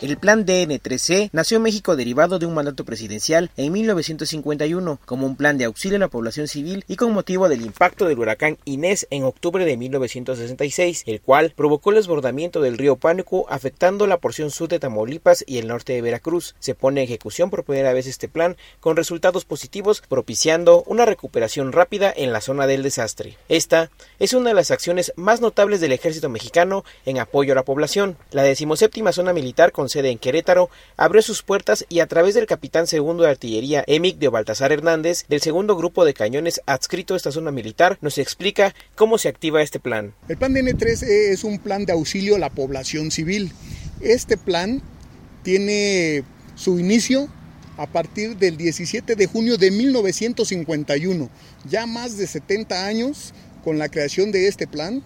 El plan DN3C nació en México derivado de un mandato presidencial en 1951 como un plan de auxilio a la población civil y con motivo del impacto del huracán Inés en octubre de 1966, el cual provocó el desbordamiento del río Pánico afectando la porción sur de Tamaulipas y el norte de Veracruz. Se pone en ejecución por primera vez este plan con resultados positivos propiciando una recuperación rápida en la zona del desastre. Esta es una de las acciones más notables del ejército mexicano en apoyo a la población. La decimoséptima zona militar con sede en Querétaro, abrió sus puertas y a través del capitán segundo de artillería Emic de Baltasar Hernández, del segundo grupo de cañones adscrito a esta zona militar, nos explica cómo se activa este plan. El plan DN3 es un plan de auxilio a la población civil. Este plan tiene su inicio a partir del 17 de junio de 1951, ya más de 70 años con la creación de este plan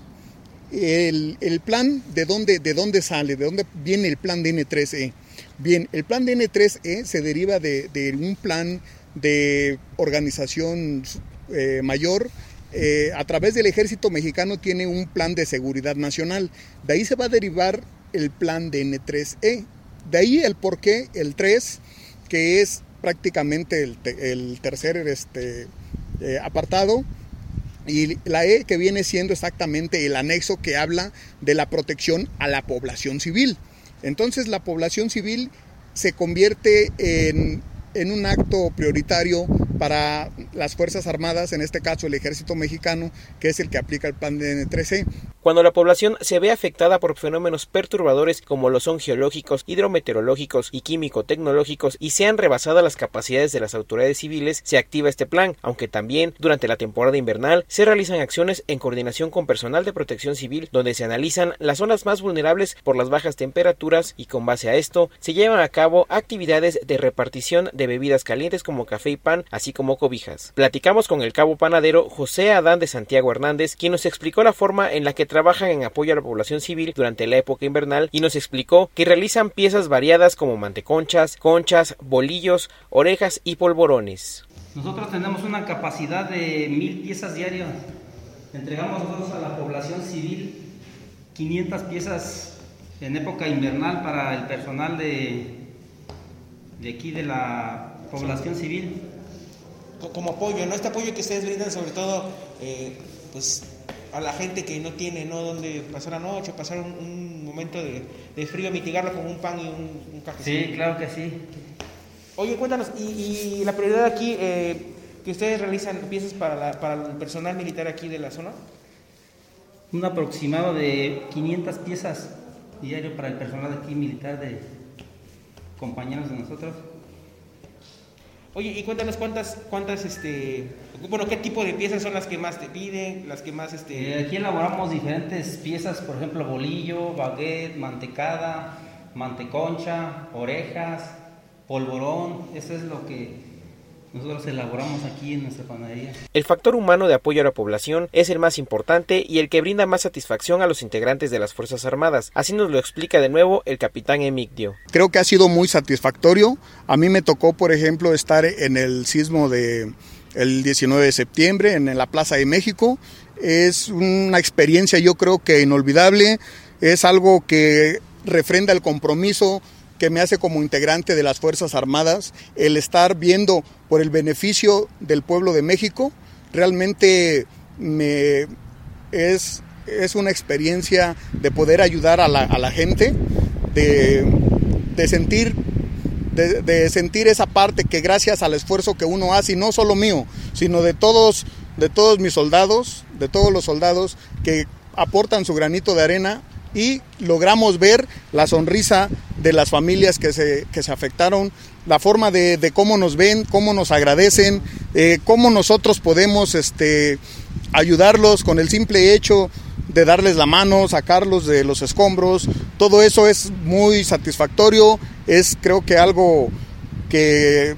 el, plan, ¿de dónde, ¿de dónde sale? ¿De dónde viene el plan DN3E? Bien, el plan DN3E se deriva de, un plan de organización eh, mayor. Eh, a través del ejército mexicano tiene un plan de seguridad nacional. De ahí se va a derivar el plan DN3E. De ahí el porqué, el 3, que es prácticamente el, tercer este, eh, apartado, y la E que viene siendo exactamente el anexo que habla de la protección a la población civil. Entonces la población civil se convierte en, en un acto prioritario para las Fuerzas Armadas, en este caso el Ejército Mexicano, que es el que aplica el plan de N13. Cuando la población se ve afectada por fenómenos perturbadores como lo son geológicos, hidrometeorológicos y químico-tecnológicos y sean rebasadas las capacidades de las autoridades civiles, se activa este plan, aunque también durante la temporada invernal se realizan acciones en coordinación con personal de protección civil donde se analizan las zonas más vulnerables por las bajas temperaturas y con base a esto se llevan a cabo actividades de repartición de bebidas calientes como café y pan, así como cobijas. Platicamos con el cabo panadero José Adán de Santiago Hernández, quien nos explicó la forma en la que trabajan en apoyo a la población civil durante la época invernal y nos explicó que realizan piezas variadas como manteconchas, conchas, bolillos, orejas y polvorones. Nosotros tenemos una capacidad de mil piezas diarias. Entregamos nosotros a la población civil 500 piezas en época invernal para el personal de, de aquí de la población civil. Como apoyo, ¿no? Este apoyo que ustedes brindan sobre todo eh, pues a la gente que no tiene no donde pasar la noche, pasar un, momento de, frío, mitigarlo con un pan y un, café. Sí, claro que sí. Oye, cuéntanos, ¿y, la prioridad aquí, eh, que ustedes realizan piezas para, para el personal militar aquí de la zona? Un aproximado de 500 piezas diario para el personal aquí militar de compañeros de nosotros. Oye, y cuéntanos cuántas, cuántas, este, bueno, qué tipo de piezas son las que más te piden, las que más, este... Eh, aquí elaboramos diferentes piezas, por ejemplo, bolillo, baguette, mantecada, manteconcha, orejas, polvorón, eso es lo que nosotros elaboramos aquí en nuestra panadería. El factor humano de apoyo a la población es el más importante y el que brinda más satisfacción a los integrantes de las Fuerzas Armadas. Así nos lo explica de nuevo el capitán Emigdio. Creo que ha sido muy satisfactorio. A mí me tocó, por ejemplo, estar en el sismo de el 19 de septiembre en la Plaza de México. Es una experiencia yo creo que inolvidable. Es algo que refrenda el compromiso que me hace como integrante de las Fuerzas Armadas el estar viendo por el beneficio del pueblo de México. Realmente me es, es una experiencia de poder ayudar a la, gente, de, sentir de, sentir esa parte que gracias al esfuerzo que uno hace, y no solo mío, sino de todos, de todos mis soldados, de todos los soldados que aportan su granito de arena y logramos ver la sonrisa de las familias que se, que se afectaron, la forma de, cómo nos ven, cómo nos agradecen, eh, cómo nosotros podemos este, ayudarlos con el simple hecho de darles la mano, sacarlos de los escombros. Todo eso es muy satisfactorio, es creo que algo que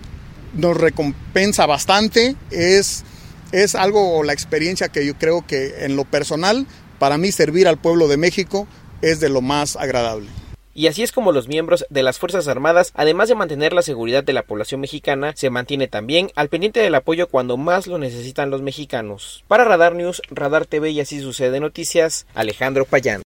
nos recompensa bastante, es, es algo, la experiencia que yo creo que en lo personal, para mí servir al pueblo de México es de lo más agradable. Y así es como los miembros de las Fuerzas Armadas, además de mantener la seguridad de la población mexicana, se mantiene también al pendiente del apoyo cuando más lo necesitan los mexicanos. Para Radar News, Radar TV y así sucede noticias, Alejandro Payán.